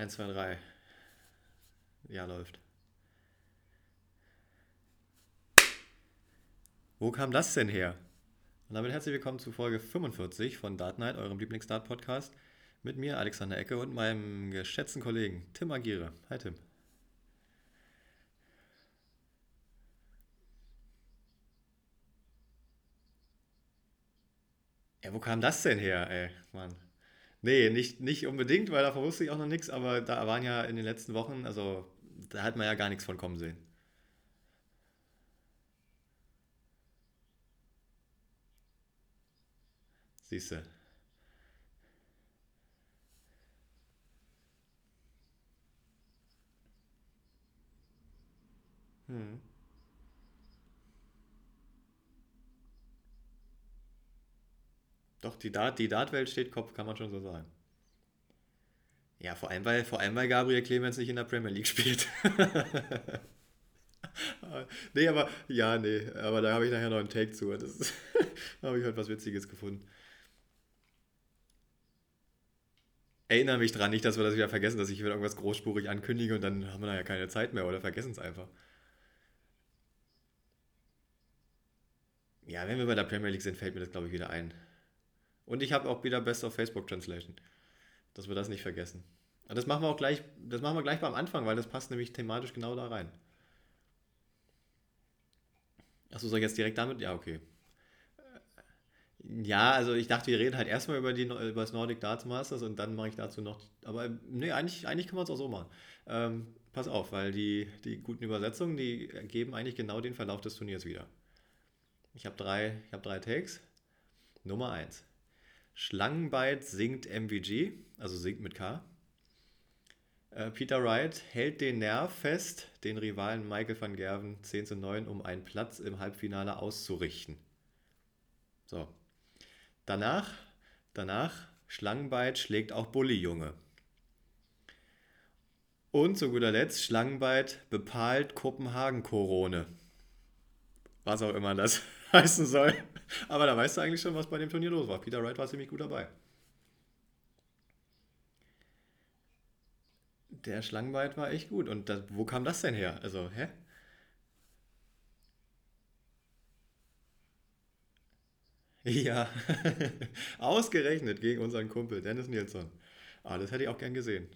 1, 2, 3. Ja, läuft. Wo kam das denn her? Und damit herzlich willkommen zu Folge 45 von Dart Night, eurem Lieblingsdart-Podcast. Mit mir, Alexander Ecke, und meinem geschätzten Kollegen Tim Agire. Hi, Tim. Ja, wo kam das denn her, ey, Mann? Nee, nicht, nicht unbedingt, weil davon wusste ich auch noch nichts, aber da waren ja in den letzten Wochen, also da hat man ja gar nichts von kommen sehen. Siehst du. Hm. Doch, die Dart, die Dartwelt steht Kopf, kann man schon so sagen. Ja, vor allem, weil, vor allem, weil Gabriel Clemens nicht in der Premier League spielt. nee, aber, ja, nee, aber da habe ich nachher noch einen Take zu. Das da habe ich heute was Witziges gefunden. Erinnere mich dran, nicht, dass wir das wieder vergessen, dass ich wieder irgendwas großspurig ankündige und dann haben wir nachher keine Zeit mehr oder vergessen es einfach. Ja, wenn wir bei der Premier League sind, fällt mir das, glaube ich, wieder ein. Und ich habe auch wieder Best of Facebook Translation, dass wir das nicht vergessen. Und das machen wir auch gleich, das machen wir gleich beim Anfang, weil das passt nämlich thematisch genau da rein. Achso, soll ich jetzt direkt damit? Ja, okay. Ja, also ich dachte, wir reden halt erstmal über, die, über das Nordic Darts Masters und dann mache ich dazu noch. Aber nee, eigentlich, eigentlich kann man es auch so machen. Ähm, pass auf, weil die, die guten Übersetzungen, die geben eigentlich genau den Verlauf des Turniers wieder. Ich habe drei, hab drei Takes. Nummer eins. Schlangenbeit singt MVG, also singt mit K. Äh, Peter Wright hält den Nerv fest, den Rivalen Michael van Gerven 10 zu 9, um einen Platz im Halbfinale auszurichten. So. Danach, danach, Schlangenbeit schlägt auch Bulli-Junge. Und zu guter Letzt, Schlangenbeit bepahlt Kopenhagen-Korone. Was auch immer das heißen soll. Aber da weißt du eigentlich schon, was bei dem Turnier los war. Peter Wright war ziemlich gut dabei. Der Schlangenbeit war echt gut. Und das, wo kam das denn her? Also, hä? Ja, ausgerechnet gegen unseren Kumpel Dennis Nilsson. Ah, das hätte ich auch gern gesehen.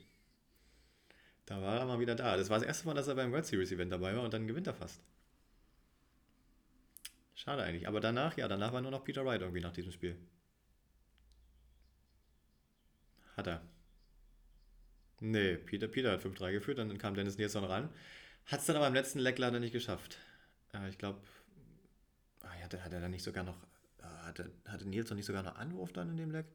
Da war er mal wieder da. Das war das erste Mal, dass er beim World Series Event dabei war und dann gewinnt er fast. Schade eigentlich. Aber danach, ja, danach war nur noch Peter Wright irgendwie nach diesem Spiel. Hat er. Nee, Peter, Peter hat 5-3 geführt, dann kam Dennis Nilsson ran. Hat es dann aber im letzten Leck leider nicht geschafft. Äh, ich glaube, ah, hat, er, hat er dann nicht sogar noch, äh, hatte, hatte Nilsson nicht sogar noch Anwurf dann in dem Leck?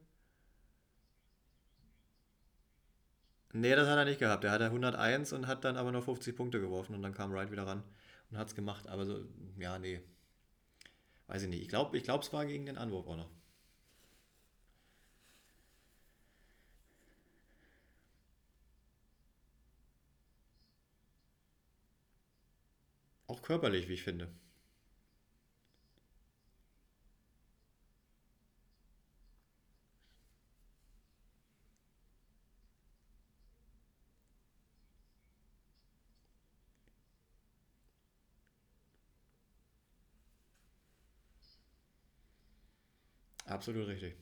Nee, das hat er nicht gehabt. Er hatte 101 und hat dann aber nur 50 Punkte geworfen und dann kam Wright wieder ran und hat es gemacht. Aber so, ja, nee. Weiß ich nicht. Ich glaube, ich glaub, es war gegen den Anwurf auch noch. Auch körperlich, wie ich finde. Absolut richtig.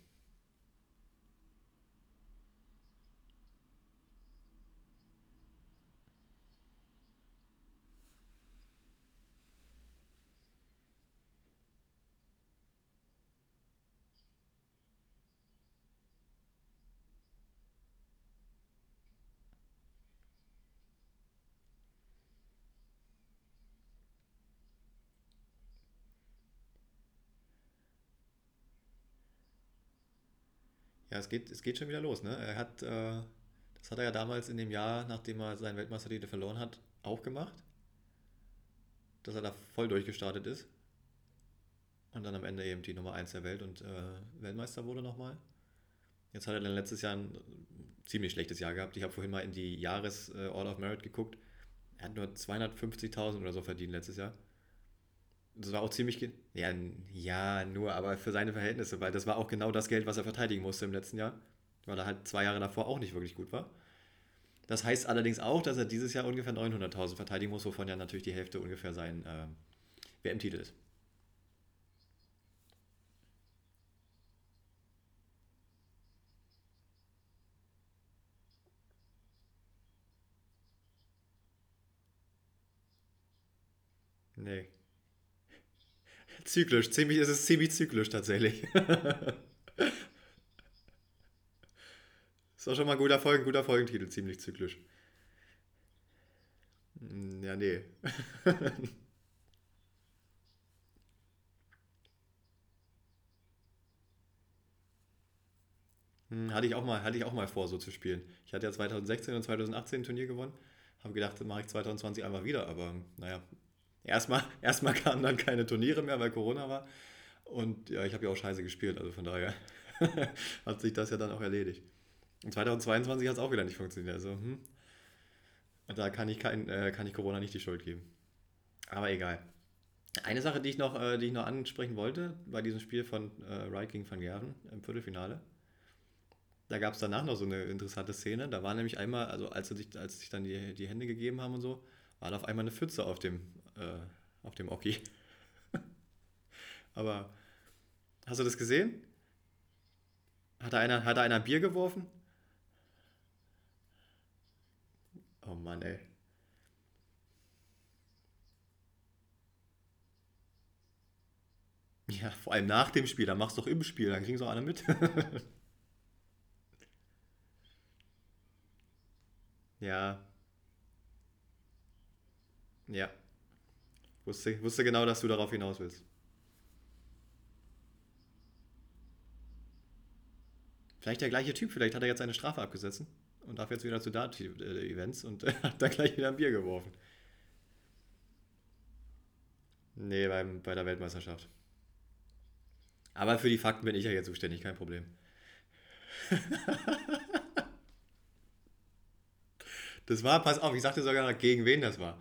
Es geht, es geht schon wieder los. Ne? Er hat, äh, das hat er ja damals in dem Jahr, nachdem er seinen Weltmeistertitel verloren hat, auch gemacht. Dass er da voll durchgestartet ist. Und dann am Ende eben die Nummer 1 der Welt und äh, Weltmeister wurde nochmal. Jetzt hat er dann letztes Jahr ein ziemlich schlechtes Jahr gehabt. Ich habe vorhin mal in die Jahres äh, of Merit geguckt. Er hat nur 250.000 oder so verdient letztes Jahr. Das war auch ziemlich. Ja, ja, nur, aber für seine Verhältnisse, weil das war auch genau das Geld, was er verteidigen musste im letzten Jahr. Weil er halt zwei Jahre davor auch nicht wirklich gut war. Das heißt allerdings auch, dass er dieses Jahr ungefähr 900.000 verteidigen muss, wovon ja natürlich die Hälfte ungefähr sein äh, WM-Titel ist. Nee. Zyklisch, ziemlich, es ist ziemlich zyklisch tatsächlich. Ist auch schon mal ein guter, Folgen, guter Folgentitel, ziemlich zyklisch. Hm, Ja, nee. Hm, Hatte ich auch mal, hatte ich auch mal vor, so zu spielen. Ich hatte ja 2016 und 2018 ein Turnier gewonnen. Habe gedacht, das mache ich 2020 einfach wieder. Aber naja, erstmal, erstmal kamen dann keine Turniere mehr, weil Corona war. Und ja, ich habe ja auch scheiße gespielt. Also von daher hat sich das ja dann auch erledigt. Und 2022 hat es auch wieder nicht funktioniert. Also, hm, da kann ich, kein, äh, kann ich Corona nicht die Schuld geben. Aber egal. Eine Sache, die ich noch, äh, die ich noch ansprechen wollte, bei diesem Spiel von äh, Wright gegen Van Gerven im Viertelfinale. Da gab es danach noch so eine interessante Szene. Da war nämlich einmal, also als sie sich, als sie sich dann die, die Hände gegeben haben und so, war da auf einmal eine Pfütze auf dem, äh, auf dem Oki. Aber hast du das gesehen? Hat da einer, hat einer Bier geworfen? Oh Mann, ey. Ja, vor allem nach dem Spiel, dann machst du doch im Spiel, dann kriegen sie auch alle mit. Ja, ja. Wusste, wusste genau, dass du darauf hinaus willst. Vielleicht der gleiche Typ, vielleicht hat er jetzt seine Strafe abgesessen und darf jetzt wieder zu Dart-Events und hat da gleich wieder ein Bier geworfen. Nee, beim, bei der Weltmeisterschaft. Aber für die Fakten bin ich ja jetzt zuständig, kein Problem. Das war, pass auf, ich sagte sogar noch, gegen wen das war.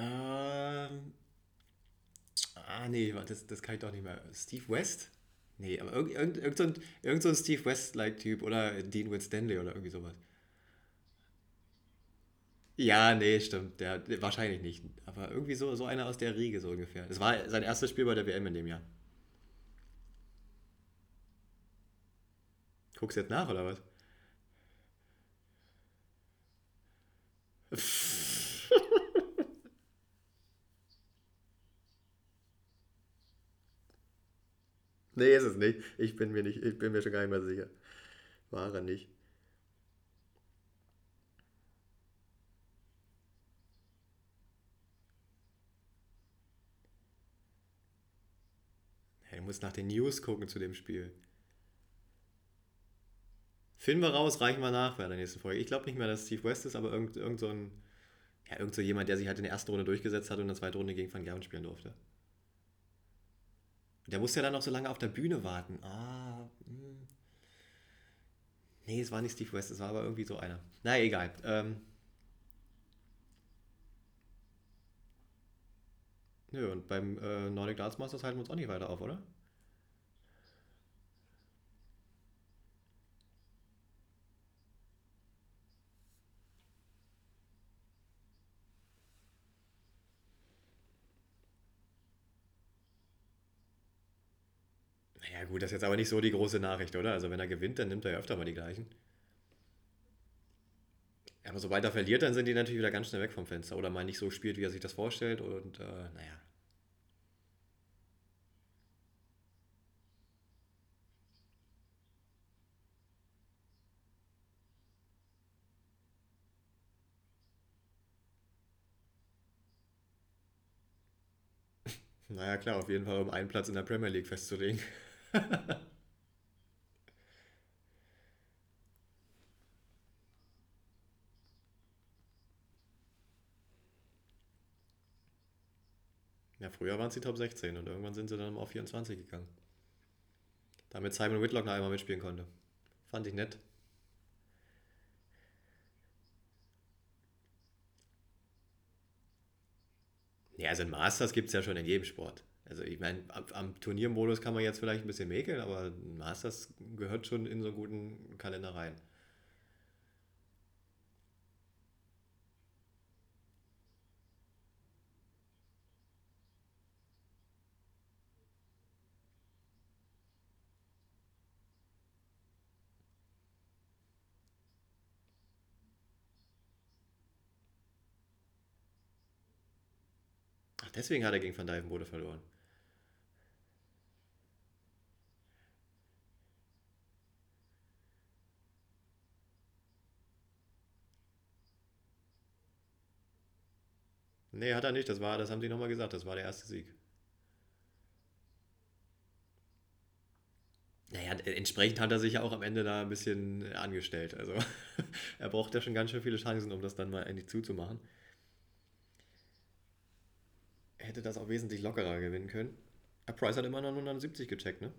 Ähm, ah, nee, das, das kann ich doch nicht mehr. Steve West? Nee, aber irgend, irgend, irgend, so irgend so ein Steve West-like-Typ oder Dean Winstanley oder irgendwie sowas. Ja, nee, stimmt. Der, wahrscheinlich nicht. Aber irgendwie so, so einer aus der Riege, so ungefähr. Das war sein erstes Spiel bei der WM in dem Jahr. Guckst du jetzt nach, oder was? Nee, ist es nicht. Ich bin mir nicht, ich bin mir schon gar nicht mehr sicher. War er nicht. Hey, du musst nach den News gucken zu dem Spiel. Finden wir raus, reichen wir nach bei der nächsten Folge. Ich glaube nicht mehr, dass Steve West ist, aber irgend, irgend so ein, ja, irgend so jemand, der sich halt in der ersten Runde durchgesetzt hat und in der zweiten Runde gegen Van Gerwen spielen durfte. Der musste ja dann noch so lange auf der Bühne warten. Ah, hm. Nee, es war nicht Steve West, es war aber irgendwie so einer. Na, egal. Ähm, nö, und beim äh, Nordic Darts Masters halten wir uns auch nicht weiter auf, oder? Naja, gut, das ist jetzt aber nicht so die große Nachricht, oder? Also, wenn er gewinnt, dann nimmt er ja öfter mal die gleichen. Aber sobald er verliert, dann sind die natürlich wieder ganz schnell weg vom Fenster. Oder mal nicht so spielt, wie er sich das vorstellt. Und äh, naja. Naja, klar, auf jeden Fall, um einen Platz in der Premier League festzulegen. Ja, früher waren es die Top 16 und irgendwann sind sie dann auf 24 gegangen. Damit Simon Whitlock noch einmal mitspielen konnte. Fand ich nett. Ja, also ein Masters gibt es ja schon in jedem Sport. Also ich meine, am Turniermodus kann man jetzt vielleicht ein bisschen mäkeln, aber Masters gehört schon in so einen guten Kalender rein. Ach, deswegen hat er gegen Van Dijvenbode verloren. Nee, hat er nicht. Das war, das haben sie nochmal gesagt. Das war der erste Sieg. Naja, entsprechend hat er sich ja auch am Ende da ein bisschen angestellt. Also er braucht ja schon ganz schön viele Chancen, um das dann mal endlich zuzumachen. Er hätte das auch wesentlich lockerer gewinnen können. Aber Price hat immer noch 170 gecheckt, ne?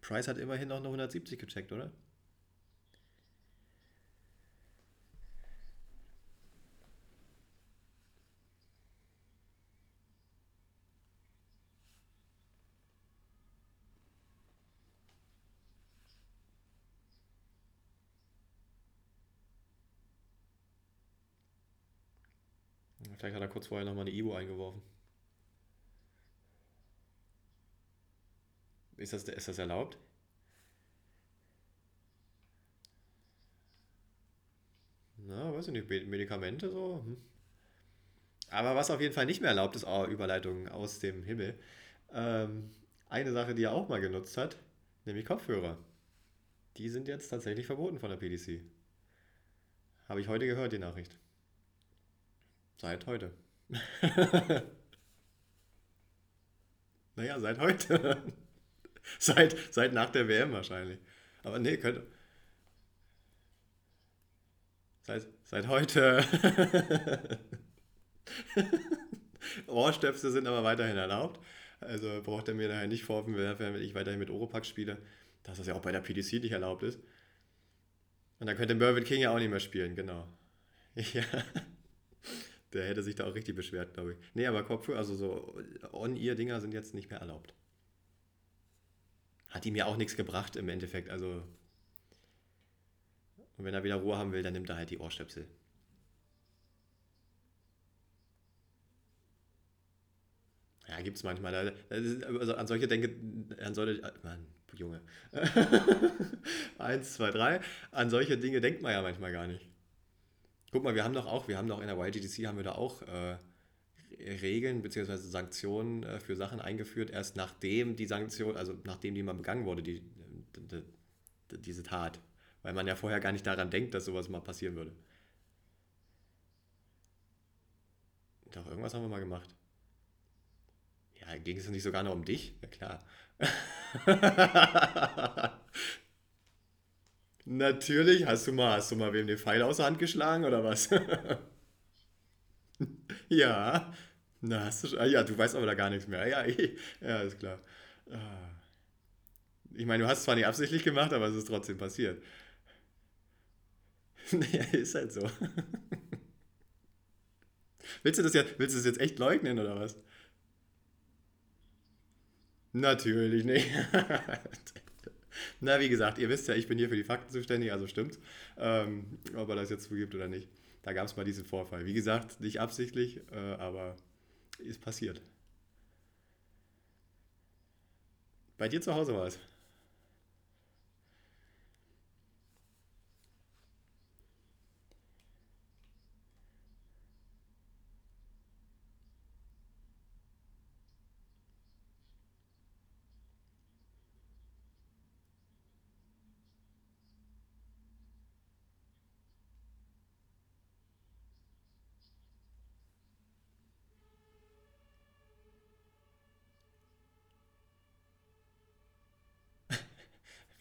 Price hat immerhin noch 170 gecheckt, oder? Vielleicht hat er kurz vorher nochmal eine Ibo eingeworfen. Ist das, ist das erlaubt? Na, weiß ich nicht, Medikamente so. Hm. Aber was auf jeden Fall nicht mehr erlaubt ist, oh, Überleitung aus dem Himmel. Ähm, eine Sache, die er auch mal genutzt hat, nämlich Kopfhörer. Die sind jetzt tatsächlich verboten von der PDC. Habe ich heute gehört, die Nachricht. Seit heute. naja, seit heute. seit, seit nach der WM wahrscheinlich. Aber nee, könnte. Seit, seit heute. Ohrstöpsel sind aber weiterhin erlaubt. Also braucht er mir daher nicht vorwerfen, wenn ich weiterhin mit Oropax spiele, dass das ja auch bei der PDC nicht erlaubt ist. Und dann könnte Mervyn King ja auch nicht mehr spielen, genau. Ja. Der hätte sich da auch richtig beschwert, glaube ich. Nee, aber Kopfhörer, also so On-Ear-Dinger sind jetzt nicht mehr erlaubt. Hat ihm ja auch nichts gebracht im Endeffekt. Also. Und wenn er wieder Ruhe haben will, dann nimmt er halt die Ohrstöpsel. Ja, gibt es manchmal. Also an solche denke, an solche, Mann, Junge. Eins, zwei, drei. An solche Dinge denkt man ja manchmal gar nicht. Guck mal, wir haben doch auch, wir haben doch in der YGDC haben wir da auch äh, Regeln bzw. Sanktionen äh, für Sachen eingeführt, erst nachdem die Sanktion, also nachdem die mal begangen wurde, die, die, die, diese Tat. Weil man ja vorher gar nicht daran denkt, dass sowas mal passieren würde. Doch, irgendwas haben wir mal gemacht. Ja, ging es nicht sogar noch um dich? Ja, klar. Natürlich. Hast du mal, hast du mal wem den Pfeil aus der Hand geschlagen oder was? Ja. Na, hast du schon, ah, ja, du weißt aber da gar nichts mehr. Ja, eh. ja, ist klar. Ah. Ich meine, du hast es zwar nicht absichtlich gemacht, aber es ist trotzdem passiert. Naja, ist halt so. Willst du das jetzt, willst du das jetzt echt leugnen oder was? Natürlich nicht. Na, wie gesagt, ihr wisst ja, ich bin hier für die Fakten zuständig, also stimmt. Ähm, ob er das jetzt zugibt oder nicht. Da gab es mal diesen Vorfall. Wie gesagt, nicht absichtlich, äh, aber ist passiert. Bei dir zu Hause war es.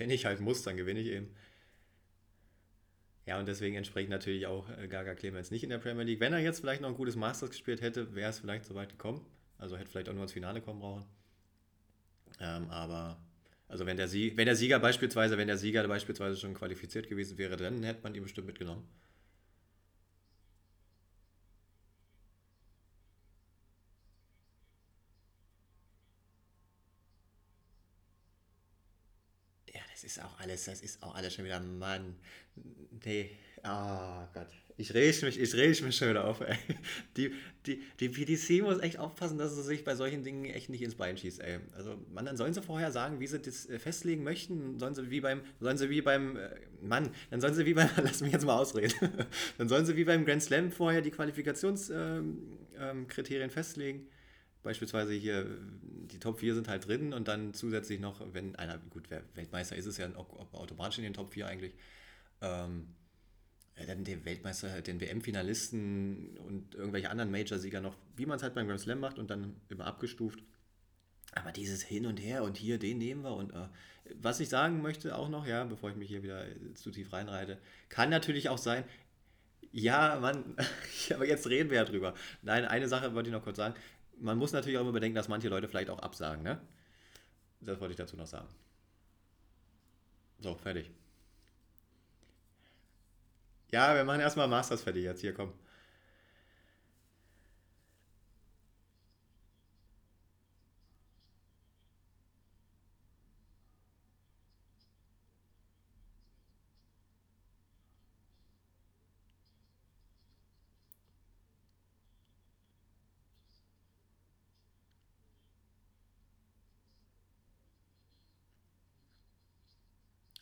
Wenn ich halt muss, dann gewinne ich eben. Ja, und deswegen entspricht natürlich auch äh, Gaga Clemens nicht in der Premier League. Wenn er jetzt vielleicht noch ein gutes Masters gespielt hätte, wäre es vielleicht so weit gekommen. Also hätte vielleicht auch nur ins Finale kommen brauchen. Ähm, aber, also wenn der, Sieg, wenn der Sieger beispielsweise, wenn der Sieger beispielsweise schon qualifiziert gewesen wäre, dann hätte man ihn bestimmt mitgenommen. Ja, ist auch alles, das ist auch alles schon wieder, Mann. Nee, Ah Gott. Ich reg mich, ich reg mich schon wieder auf, ey. Die, die, die PDC muss echt aufpassen, dass sie sich bei solchen Dingen echt nicht ins Bein schießt, ey. Also, man, dann sollen sie vorher sagen, wie sie das äh, festlegen möchten. Sollen sie wie beim, sollen sie wie beim, äh, Mann, dann sollen sie wie beim, lass mich jetzt mal ausreden. Dann sollen sie wie beim Grand Slam vorher die Qualifikationskriterien ähm, ähm, festlegen. Beispielsweise hier, die Top 4 sind halt drin und dann zusätzlich noch, wenn einer, gut, wer Weltmeister ist es ja automatisch in den Top 4 eigentlich. Ähm, dann den Weltmeister, den WM-Finalisten und irgendwelche anderen Major-Sieger noch, wie man es halt beim Grand Slam macht und dann immer abgestuft. Aber dieses Hin und Her und hier, den nehmen wir und äh, was ich sagen möchte auch noch, ja, bevor ich mich hier wieder zu tief reinreite, kann natürlich auch sein, ja, Mann, aber jetzt reden wir ja drüber. Nein, eine Sache wollte ich noch kurz sagen. Man muss natürlich auch immer bedenken, dass manche Leute vielleicht auch absagen, ne? Das wollte ich dazu noch sagen. So, fertig. Ja, wir machen erstmal Masters fertig jetzt. Hier, komm.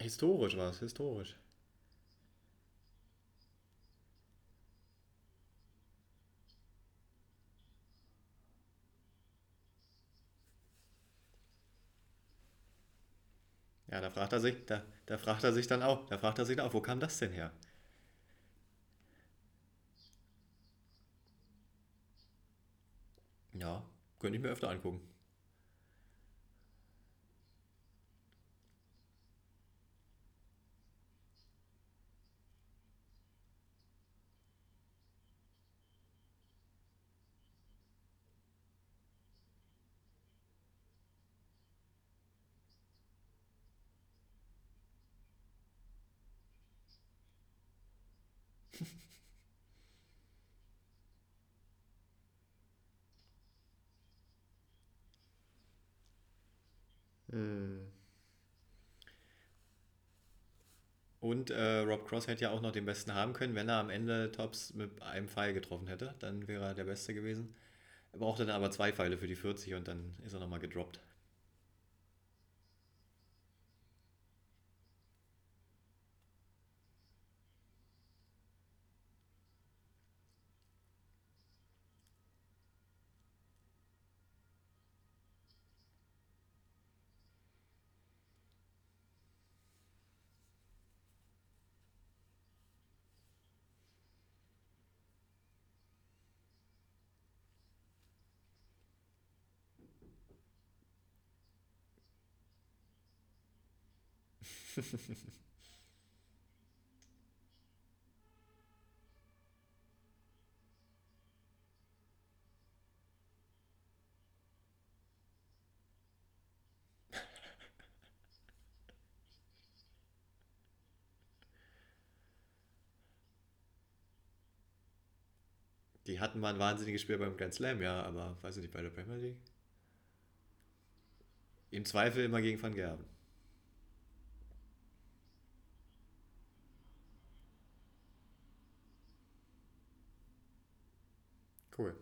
Historisch war es, historisch. Ja, da fragt er sich, da, da fragt er sich dann auch, da fragt er sich dann auch, wo kam das denn her? Ja, könnte ich mir öfter angucken. Hm. Und äh, Rob Cross hätte ja auch noch den Besten haben können, wenn er am Ende Tops mit einem Pfeil getroffen hätte. Dann wäre er der Beste gewesen. Er brauchte dann aber zwei Pfeile für die 40 und dann ist er nochmal gedroppt. Die hatten mal ein wahnsinniges Spiel beim Grand Slam, ja, aber weiß ich nicht, bei der Premier League. Im Zweifel immer gegen Van Gerben. Cool.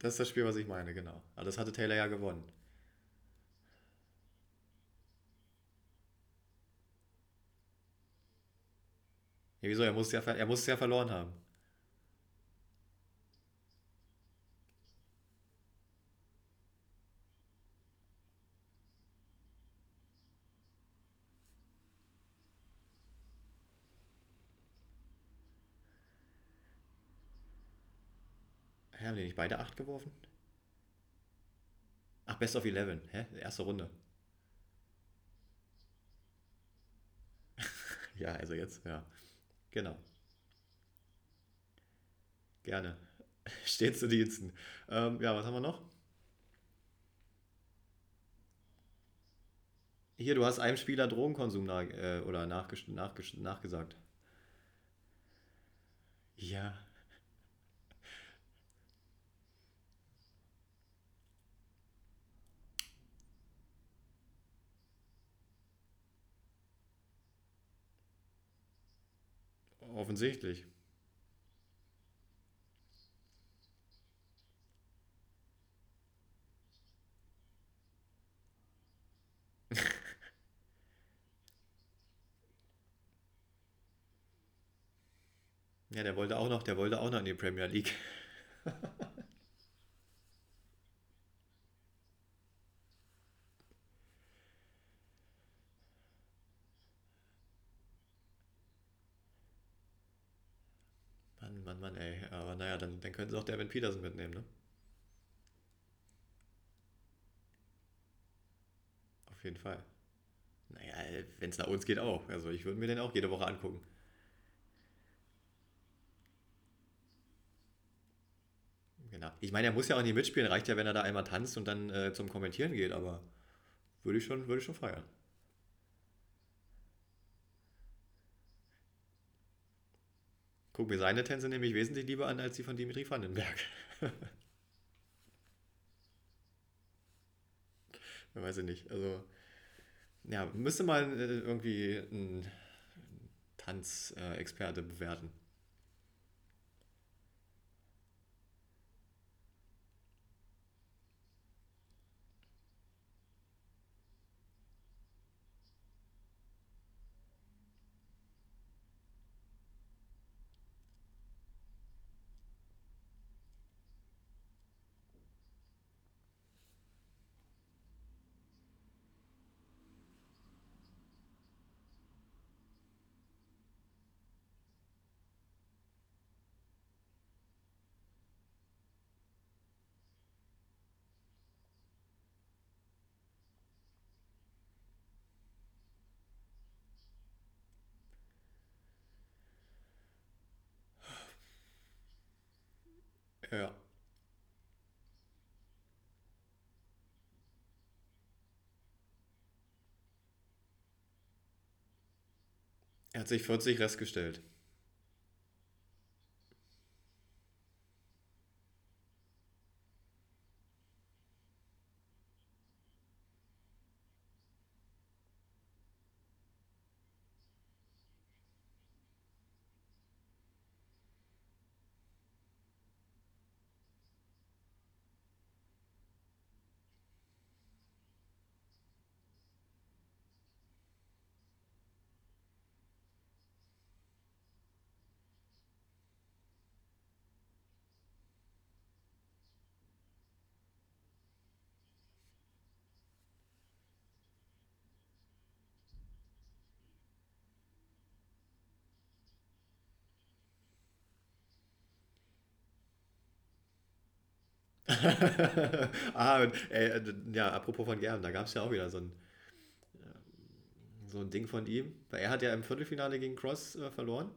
Das ist das Spiel, was ich meine, genau. Aber das hatte Taylor ja gewonnen. Ja, wieso? Er muss ja, ver- er ja verloren haben. Haben die nicht beide acht geworfen? Ach, Best of Eleven. Hä? Erste Runde. Ja, also jetzt, ja. Genau. Gerne. Steht zu Diensten. Ähm, ja, was haben wir noch? Hier, du hast einem Spieler Drogenkonsum nach, äh, oder nachges nachges nachgesagt. Ja. Offensichtlich. Ja, der wollte auch noch, der wollte auch noch in die Premier League. Mann, Mann, Mann, ey. Aber naja, dann, dann können sie auch Devin Peterson mitnehmen, ne? Auf jeden Fall. Naja, wenn es nach uns geht auch. Also ich würde mir den auch jede Woche angucken. Genau. Ich meine, er muss ja auch nicht mitspielen. Reicht ja, wenn er da einmal tanzt und dann äh, zum Kommentieren geht. Aber würde ich schon, würde ich schon feiern. Guck mir seine Tänze nämlich wesentlich lieber an als die von Dimitri Vandenberg. Weiß ich nicht. Also, ja, müsste mal äh, irgendwie ein Tanzexperte bewerten. Ja. Er hat sich 40 Rest gestellt. Ah, und, äh, ja, apropos von Gerben, da gab es ja auch wieder so ein, so ein Ding von ihm. Weil er hat ja im Viertelfinale gegen Cross äh, verloren.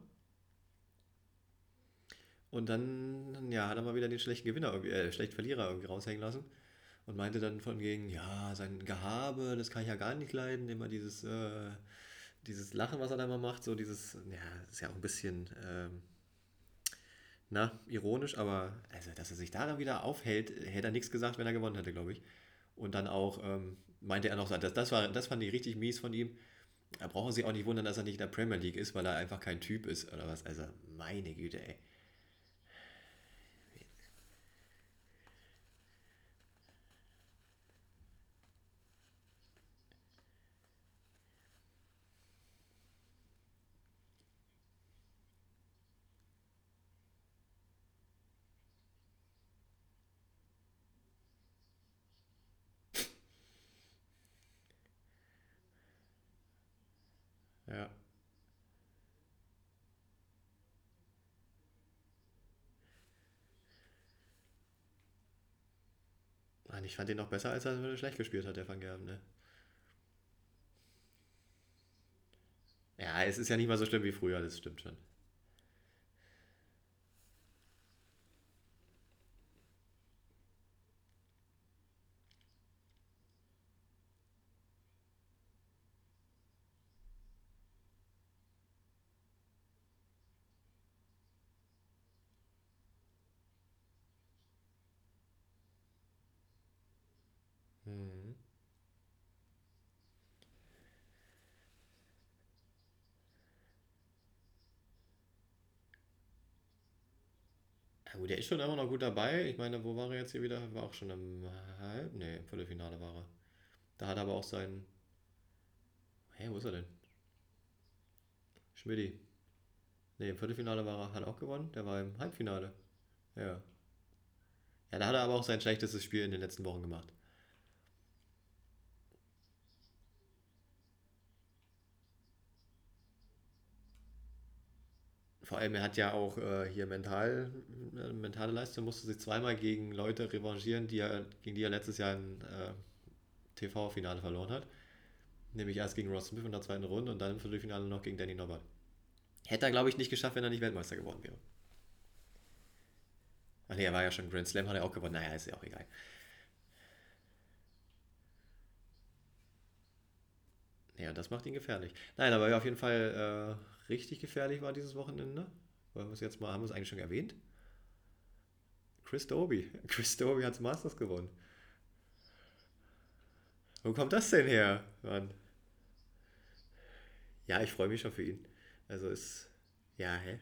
Und dann, ja, hat er mal wieder den schlechten Gewinner, äh, schlechten Verlierer irgendwie raushängen lassen. Und meinte dann von gegen, ja, sein Gehabe, das kann ich ja gar nicht leiden. Immer dieses, äh, dieses Lachen, was er da immer macht, so dieses, ja, ist ja auch ein bisschen, ähm, na, ironisch, aber also, dass er sich daran wieder aufhält, hätte er nichts gesagt, wenn er gewonnen hätte, glaube ich. Und dann auch ähm, meinte er noch, das, das, war, das fand ich richtig mies von ihm. Da brauchen Sie auch nicht wundern, dass er nicht in der Premier League ist, weil er einfach kein Typ ist oder was. Also, meine Güte, ey. Ja. Mann, ich fand ihn noch besser, als er schlecht gespielt hat, der Van Gerben, ne? Ja, es ist ja nicht mal so schlimm wie früher, das stimmt schon. Der ist schon immer noch gut dabei. Ich meine, wo war er jetzt hier wieder? War auch schon im Halb... Nee, im Viertelfinale war er. Da hat er aber auch sein... Hä, wo ist er denn? Schmidti. Nee, im Viertelfinale war er, hat auch gewonnen. Der war im Halbfinale. Ja. Ja, da hat er aber auch sein schlechtestes Spiel in den letzten Wochen gemacht. Vor allem, er hat ja auch äh, hier mental, äh, mentale Leistung, musste sich zweimal gegen Leute revanchieren, die er, gegen die er letztes Jahr ein äh, TV-Finale verloren hat. Nämlich erst gegen Ross Smith in der zweiten Runde und dann im Viertelfinale noch gegen Danny Norbert. Hätte er, glaube ich, nicht geschafft, wenn er nicht Weltmeister geworden wäre. Ach nee, er war ja schon Grand Slam, hat er auch gewonnen. Naja, ist ja auch egal. Ja, das macht ihn gefährlich. Nein, aber auf jeden Fall äh, richtig gefährlich war dieses Wochenende. Wollen wir es jetzt mal, haben wir es eigentlich schon erwähnt? Chris Doby. Chris Doby hat Masters gewonnen. Wo kommt das denn her, Mann? Ja, ich freue mich schon für ihn. Also ist, ja, hä?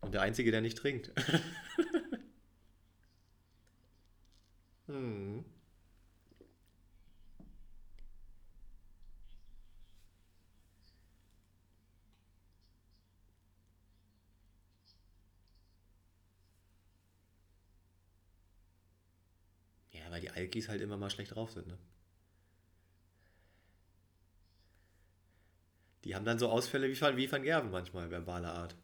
Und der Einzige, der nicht trinkt. hm. Weil die Alkis halt immer mal schlecht drauf sind, ne? Die haben dann so Ausfälle wie Van, wie Van Gerven manchmal, verbaler Art.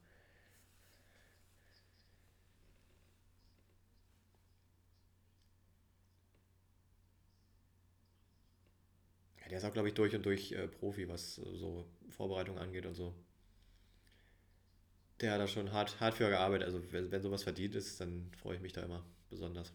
Ja, der ist auch, glaube ich, durch und durch äh, Profi, was äh, so Vorbereitung angeht und so. Der hat da schon hart, hart für gearbeitet. Also, wenn, wenn sowas verdient ist, dann freue ich mich da immer besonders.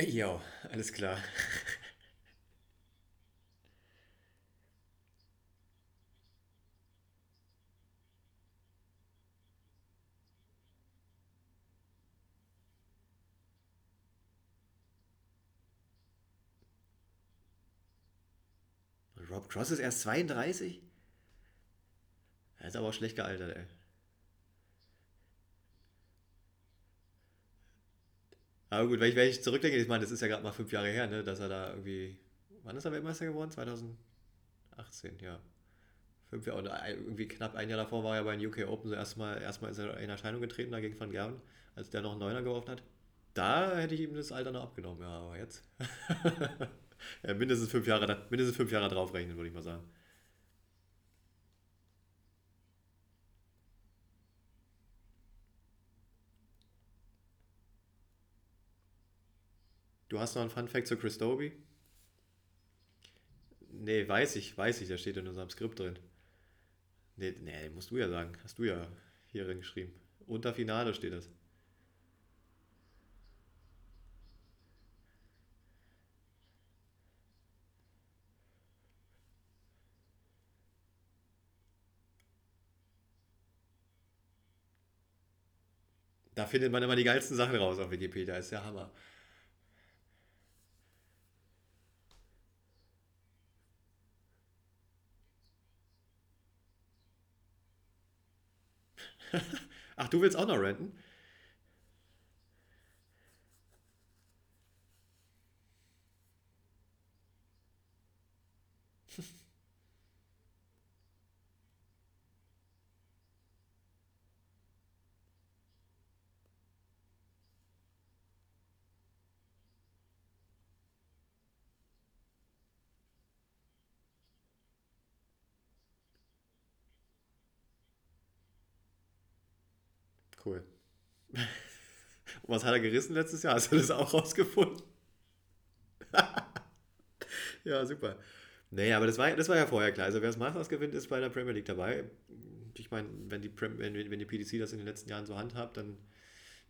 Jo, alles klar. Rob Cross ist erst 32? Er ist aber auch schlecht gealtert, ey. Aber gut, wenn ich, wenn ich zurückdenke, ich meine, das ist ja gerade mal fünf Jahre her, ne, dass er da irgendwie. Wann ist er Weltmeister geworden? 2018, ja. Fünf Jahre, oder irgendwie knapp ein Jahr davor war er bei den UK Open so erstmal, erstmal ist er in Erscheinung getreten, dagegen Van Gerven, als der noch einen Neuner geworfen hat. Da hätte ich ihm das Alter noch abgenommen, ja, aber jetzt. ja, mindestens fünf Jahre, mindestens fünf Jahre draufrechnen, würde ich mal sagen. Du hast noch einen Fun Fact zu Chris Dobie? Nee, weiß ich, weiß ich, der steht in unserem Skript drin. Nee, nee, musst du ja sagen. Hast du ja hier drin geschrieben. Unter Finale steht das. Da findet man immer die geilsten Sachen raus auf Wikipedia. Ist ja Hammer. Ach, du willst auch noch renten? Cool. Was hat er gerissen letztes Jahr? Hast du das auch rausgefunden? Ja, super. Nee, aber das war, das war ja vorher klar. Also wer das Masters gewinnt, ist bei der Premier League dabei. Ich meine, wenn die, wenn, wenn die PDC das in den letzten Jahren so handhabt, dann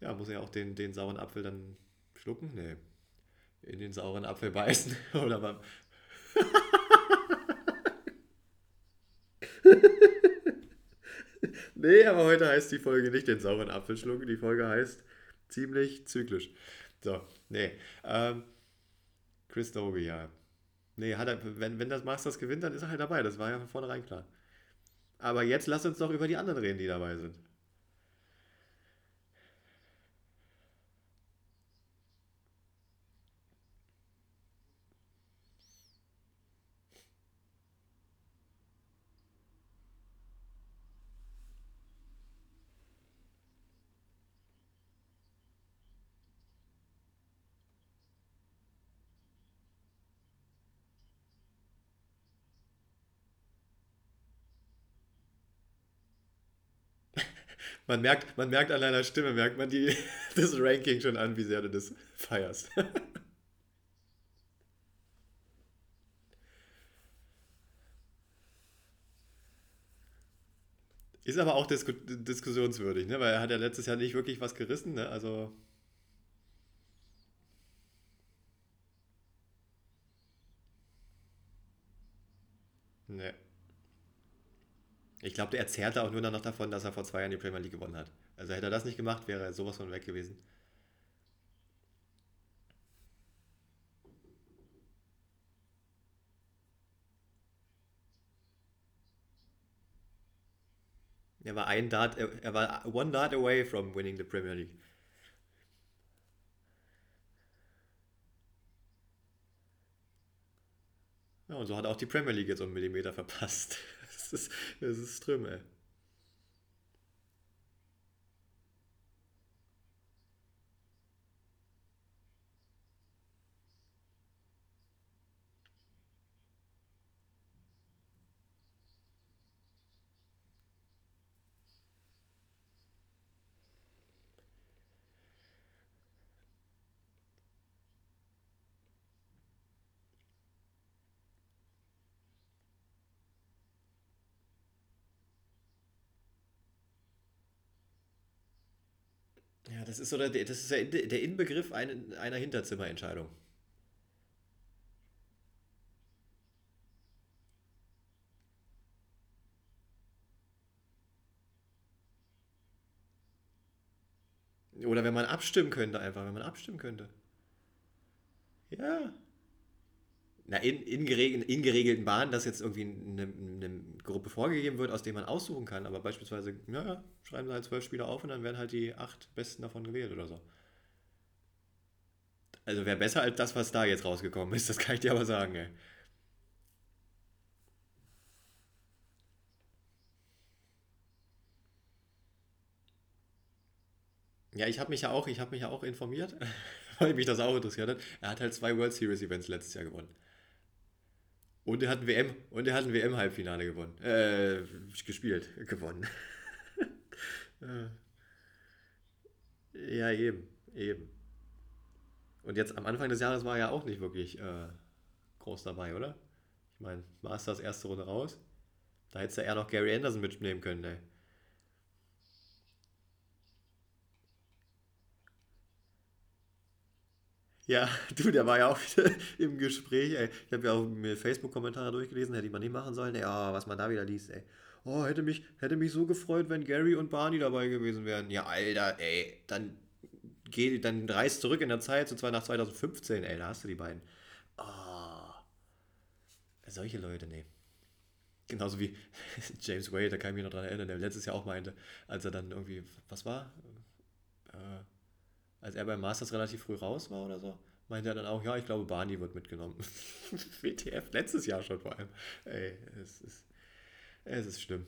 ja, muss er ja auch den, den sauren Apfel dann schlucken. Nee, in den sauren Apfel beißen. Oder beim... nee, aber heute heißt die Folge nicht den sauren Apfel schlucken. Die Folge heißt ziemlich zyklisch. So, nee. Ähm, Chris Doby, ja. Nee, hat er, wenn, wenn das Masters gewinnt, dann ist er halt dabei. Das war ja von vornherein klar. Aber jetzt lass uns doch über die anderen reden, die dabei sind. Man merkt, man merkt an deiner Stimme, merkt man die, das Ranking schon an, wie sehr du das feierst. Ist aber auch disku diskussionswürdig, ne? weil er hat ja letztes Jahr nicht wirklich was gerissen. Ne? Also, ne. Ich glaube, der erzählte auch nur noch davon, dass er vor zwei Jahren die Premier League gewonnen hat. Also hätte er das nicht gemacht, wäre er sowas von weg gewesen. Er war ein Dart, er war one Dart away from winning the Premier League. Ja, und so hat er auch die Premier League jetzt um Millimeter verpasst. Das ist, das ist Ström, ey. Das ist so der, das ist der, Inbegriff einer Hinterzimmerentscheidung. Oder wenn man abstimmen könnte, einfach, wenn man abstimmen könnte. Ja. Na, in, in, gereg- in geregelten Bahnen, dass jetzt irgendwie eine, eine Gruppe vorgegeben wird, aus der man aussuchen kann. Aber beispielsweise, ja, ja, schreiben sie halt zwölf Spieler auf und dann werden halt die acht besten davon gewählt oder so. Also wäre besser als das, was da jetzt rausgekommen ist, das kann ich dir aber sagen, ey. Ja, ich habe mich ja auch, ich habe mich ja auch informiert, weil mich das auch interessiert hat. Er hat halt zwei World Series Events letztes Jahr gewonnen. Und er hat ein WM, und er hat ein WM-Halbfinale gewonnen. Äh, gespielt, gewonnen. Ja, eben, eben. Und jetzt am Anfang des Jahres war er ja auch nicht wirklich äh, groß dabei, oder? Ich meine, Masters erste Runde raus. Da hättest du eher noch Gary Anderson mitnehmen können, ey. Ja, du, der war ja auch wieder im Gespräch, ey. Ich habe ja auch mir Facebook-Kommentare durchgelesen, hätte ich mal nicht machen sollen, ey. Oh, was man da wieder liest, ey. Oh, hätte mich, hätte mich so gefreut, wenn Gary und Barney dabei gewesen wären. Ja, Alter, ey. Dann geh, dann reist zurück in der Zeit, so zwar nach 2015, ey. Da hast du die beiden. Oh, solche Leute, nee. Genauso wie James Wade, da kann ich mich noch dran erinnern, der letztes Jahr auch meinte, als er dann irgendwie, was war? Äh, als er beim Masters relativ früh raus war oder so, meinte er dann auch, ja, ich glaube, Barney wird mitgenommen. WTF, letztes Jahr schon vor allem. Ey, es ist, es ist schlimm.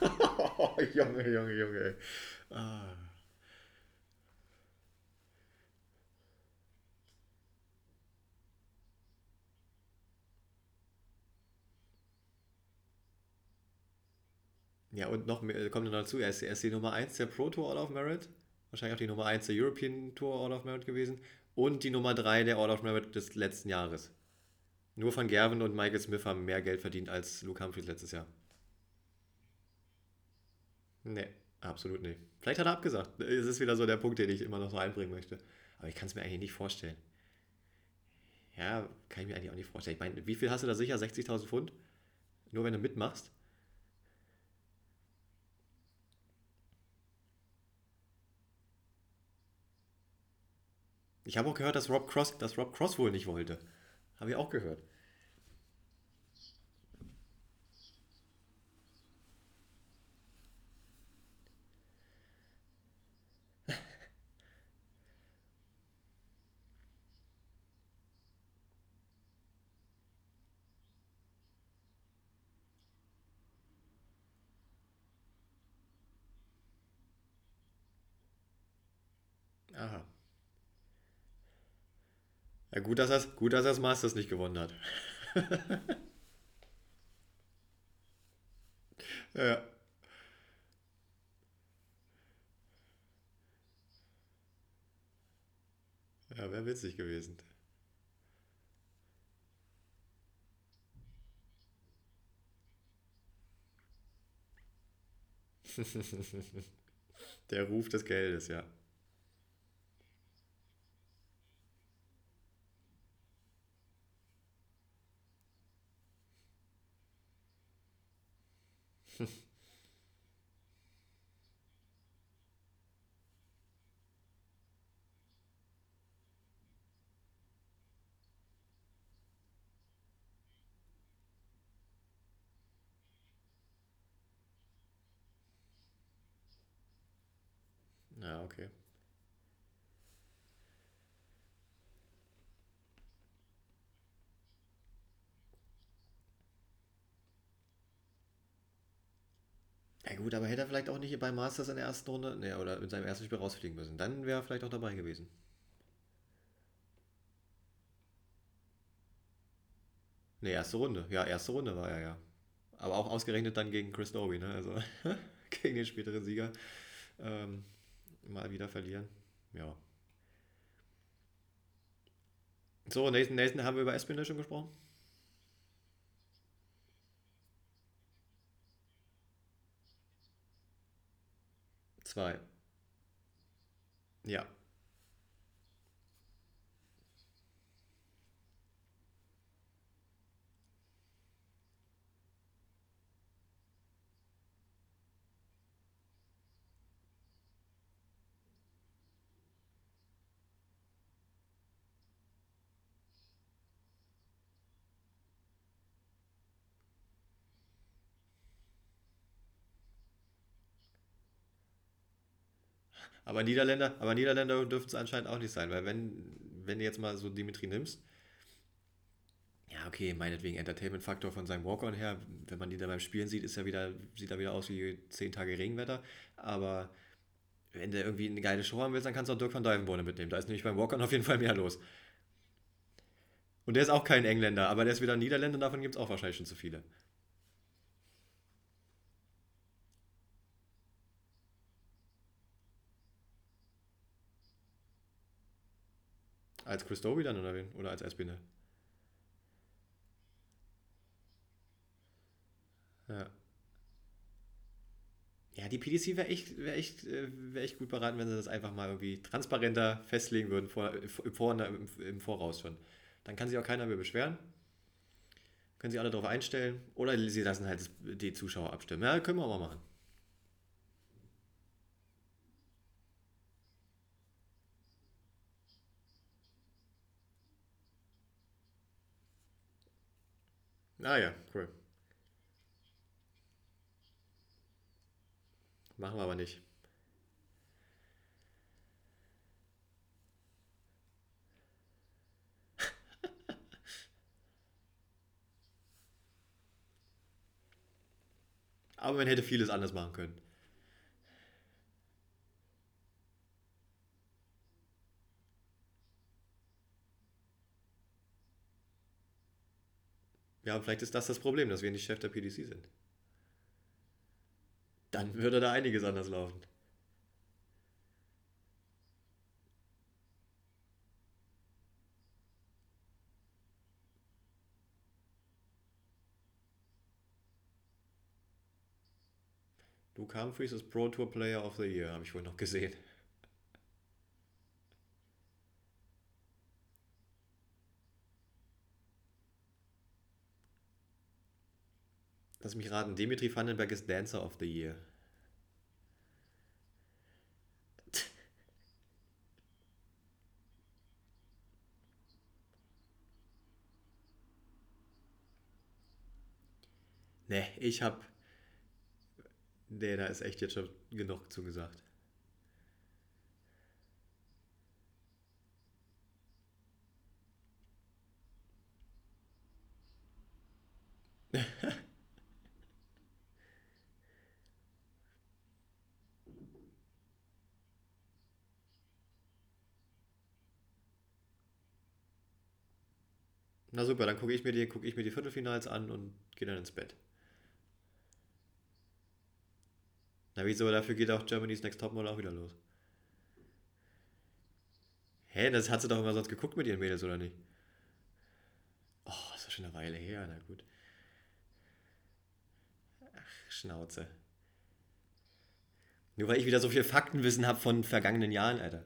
oh, Junge, Junge, Junge. Ah. Ja, und noch mehr, äh, kommt noch dazu, er ist, er ist die Nummer 1 der Pro Tour All of Merit, wahrscheinlich auch die Nummer 1 der European Tour All of Merit gewesen und die Nummer 3 der All of Merit des letzten Jahres. Nur von Gerwin und Michael Smith haben mehr Geld verdient als Luke Humphries letztes Jahr. Nee, absolut nicht. Vielleicht hat er abgesagt. Es ist wieder so der Punkt, den ich immer noch so einbringen möchte. Aber ich kann es mir eigentlich nicht vorstellen. Ja, kann ich mir eigentlich auch nicht vorstellen. Ich meine, wie viel hast du da sicher? 60.000 Pfund? Nur wenn du mitmachst? Ich habe auch gehört, dass Rob Cross, dass Rob Cross wohl nicht wollte. Habe ich auch gehört. Aha. Ja, gut, dass er gut, das Masters nicht gewonnen hat. Ja, ja wäre witzig gewesen. Der Ruf des Geldes, ja. Ja, okay. Gut, aber hätte er vielleicht auch nicht beim Masters in der ersten Runde, ne, oder in seinem ersten Spiel rausfliegen müssen. Dann wäre er vielleicht auch dabei gewesen. Ne, erste Runde. Ja, erste Runde war er ja. Aber auch ausgerechnet dann gegen Chris Dobie, ne? Also gegen den späteren Sieger. Ähm, mal wieder verlieren. Ja. So, Nathan, Nathan, haben wir über Espinel schon gesprochen? Zwei. Ja. Aber Niederländer, aber Niederländer dürfen es anscheinend auch nicht sein, weil wenn, wenn du jetzt mal so Dimitri nimmst, ja, okay, meinetwegen Entertainment-Faktor von seinem Walk-On her, wenn man die da beim Spielen sieht, ist er wieder, sieht er wieder aus wie 10 Tage Regenwetter. Aber wenn du irgendwie eine geile Show haben willst, dann kannst du auch Dirk van Dijvenbode mitnehmen. Da ist nämlich beim Walk-On auf jeden Fall mehr los. Und der ist auch kein Engländer, aber der ist wieder ein Niederländer, davon gibt es auch wahrscheinlich schon zu viele. Als Chris Dobie dann oder wen? Oder als Espinel? Ja. Ja, die PDC wäre echt, wär echt, äh, wär echt gut beraten, wenn sie das einfach mal irgendwie transparenter festlegen würden, vor, vor, im, im Voraus schon. Dann kann sich auch keiner mehr beschweren, können sich alle darauf einstellen oder sie lassen halt die Zuschauer abstimmen. Ja, können wir auch mal machen. Ah ja, cool. Machen wir aber nicht. Aber man hätte vieles anders machen können. Ja, vielleicht ist das das Problem, dass wir nicht Chef der PDC sind. Dann würde da einiges anders laufen. Luke Humphries ist Pro Tour Player of the Year, habe ich wohl noch gesehen. Lass mich raten, Dimitri Vandenberg ist Dancer of the Year. Ne, ich hab. Nee, da ist echt jetzt schon genug zugesagt. Na super, dann gucke ich mir die, gucke ich mir die Viertelfinals an und gehe dann ins Bett. Na wieso, dafür geht auch Germany's Next Topmodel auch wieder los. Hä, das hat sie doch immer sonst geguckt mit ihren Mädels, oder nicht? Oh, ist doch schon eine Weile her, na gut. Schnauze. Nur weil ich wieder so viel Faktenwissen habe von vergangenen Jahren, Alter.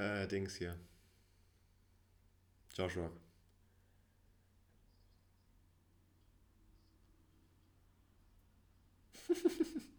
Äh, Dings hier. Joshua.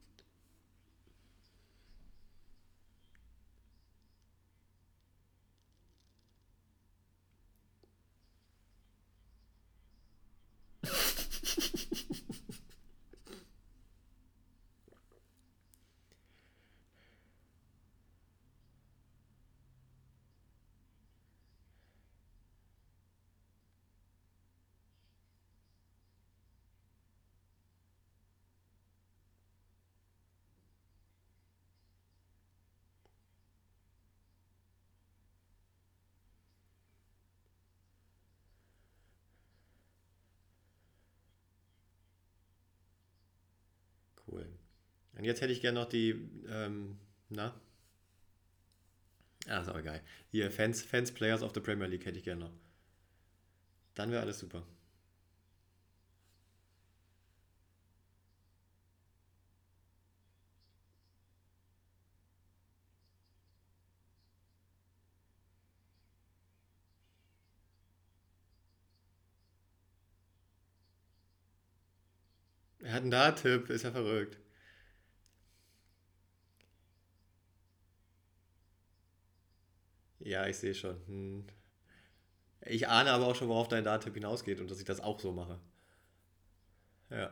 Cool. Und jetzt hätte ich gerne noch die, ähm, na? Ah, ist auch egal. Hier, Fans, Fans, Players of the Premier League hätte ich gerne noch. Dann wäre alles super. Hat einen Da-Tipp, ist ja verrückt. Ja, ich sehe schon. Hm. Ich ahne aber auch schon, worauf dein Da-Tipp hinausgeht und dass ich das auch so mache. Ja.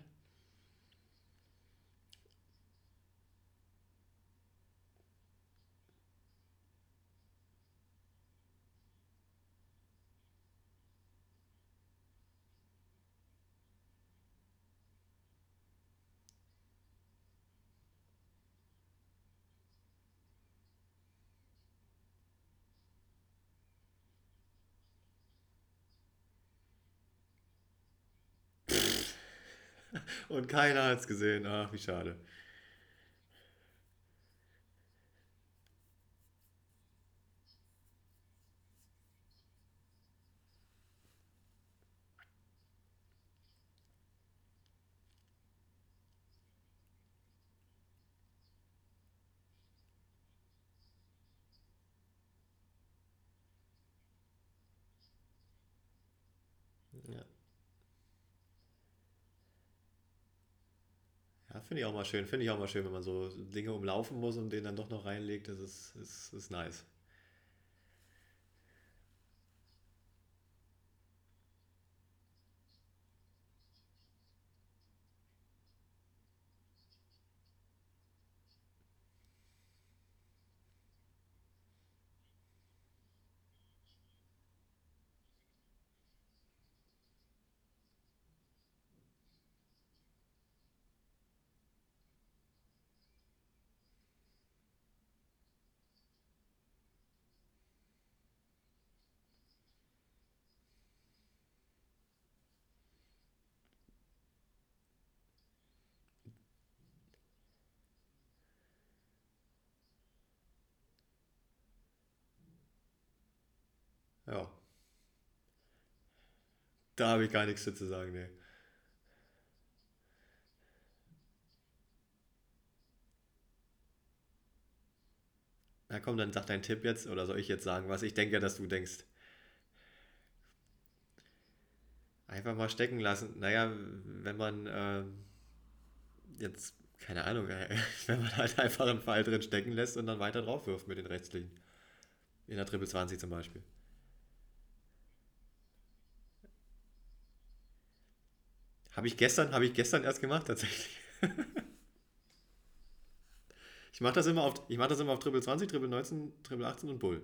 Und keiner hat es gesehen. Ach, wie schade. Ja, ja finde ich auch mal schön. Finde ich auch mal schön, wenn man so Dinge umlaufen muss und den dann doch noch reinlegt. Das ist, ist, ist nice. Ja, da habe ich gar nichts zu sagen, nee. Na komm, dann sag deinen Tipp jetzt oder soll ich jetzt sagen, was ich denke, dass du denkst? Einfach mal stecken lassen. Naja, wenn man ähm, jetzt, keine Ahnung, äh, wenn man halt einfach einen Pfeil drin stecken lässt und dann weiter drauf wirft mit den Rechtslinien. In der Triple 20 zum Beispiel. Habe ich gestern, habe ich gestern erst gemacht, tatsächlich. Ich mache das immer auf, das immer auf Triple 20, Triple 19, Triple 18 und Bull.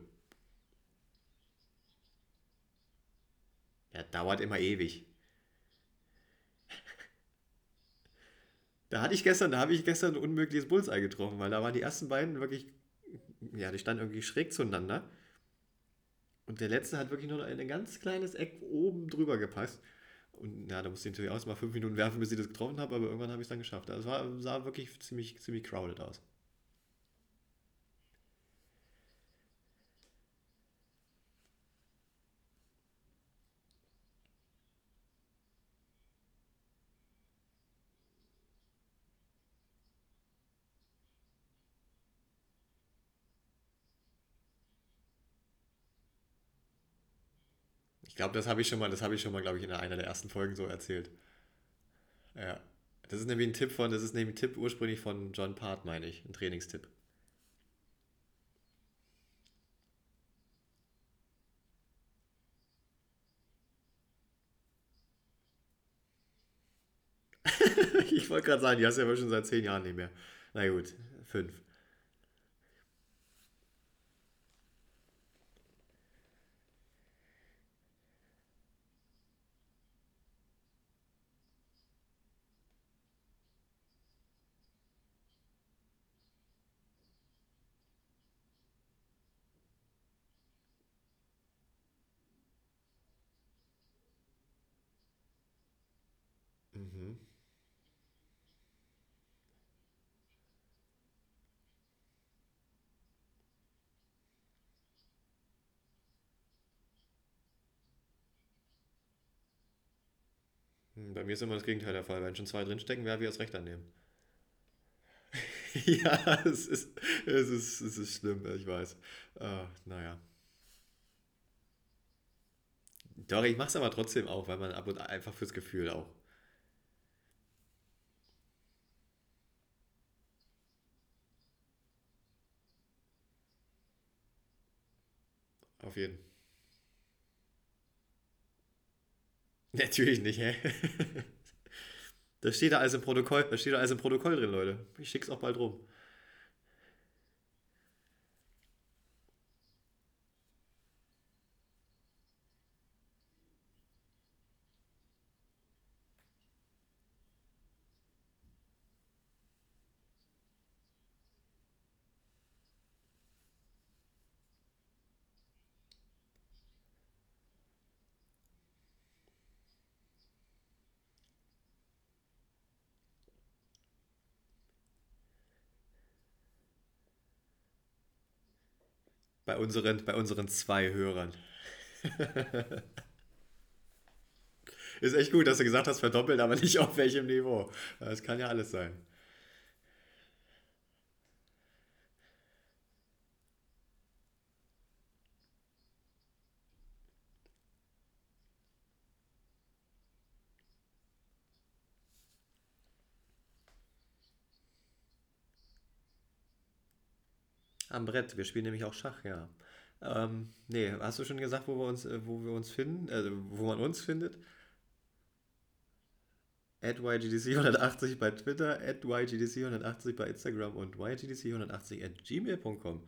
Ja, dauert immer ewig. Da hatte ich gestern, da habe ich gestern ein unmögliches Bullseye getroffen, weil da waren die ersten beiden wirklich, ja, die standen irgendwie schräg zueinander. Und der letzte hat wirklich nur ein ganz kleines Eck oben drüber gepasst. Und ja, da musste ich natürlich auch mal fünf Minuten werfen, bis ich das getroffen habe, aber irgendwann habe ich es dann geschafft. Also es war, sah wirklich ziemlich, ziemlich crowded aus. Glaube, das habe ich schon mal, das habe ich schon mal, glaube ich, in einer der ersten Folgen so erzählt. Ja. Das ist nämlich ein Tipp von, das ist nämlich ein Tipp ursprünglich von John Part, meine ich. Ein Trainingstipp. Ich wollte gerade sagen, die hast du ja wohl schon seit zehn Jahren nicht mehr. Na gut, fünf. Mhm. Hm, Bei mir ist immer das Gegenteil der Fall. Wenn schon zwei drinstecken, wer wir das Recht annehmen. Ja, es ist, es ist, es ist schlimm, ich weiß. Ah, naja. Doch, ich mache es aber trotzdem auch, weil man ab und einfach fürs Gefühl auch. Auf jeden. Natürlich nicht, hä? Das steht da alles im Protokoll. Das steht da alles im Protokoll drin, Leute. Ich schick's auch bald rum. Unseren, bei unseren zwei Hörern. Ist echt gut, dass du gesagt hast, verdoppelt, aber nicht auf welchem Niveau. Das kann ja alles sein. Am Brett. Wir spielen nämlich auch Schach, ja. Ähm, nee, hast du schon gesagt, wo wir uns, äh, wo wir uns finden, äh, wo man uns findet? At YGDC180 bei Twitter, at YGDC180 bei Instagram und YGDC180 at gmail.com.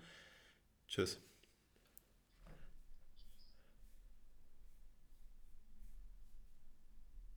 Tschüss.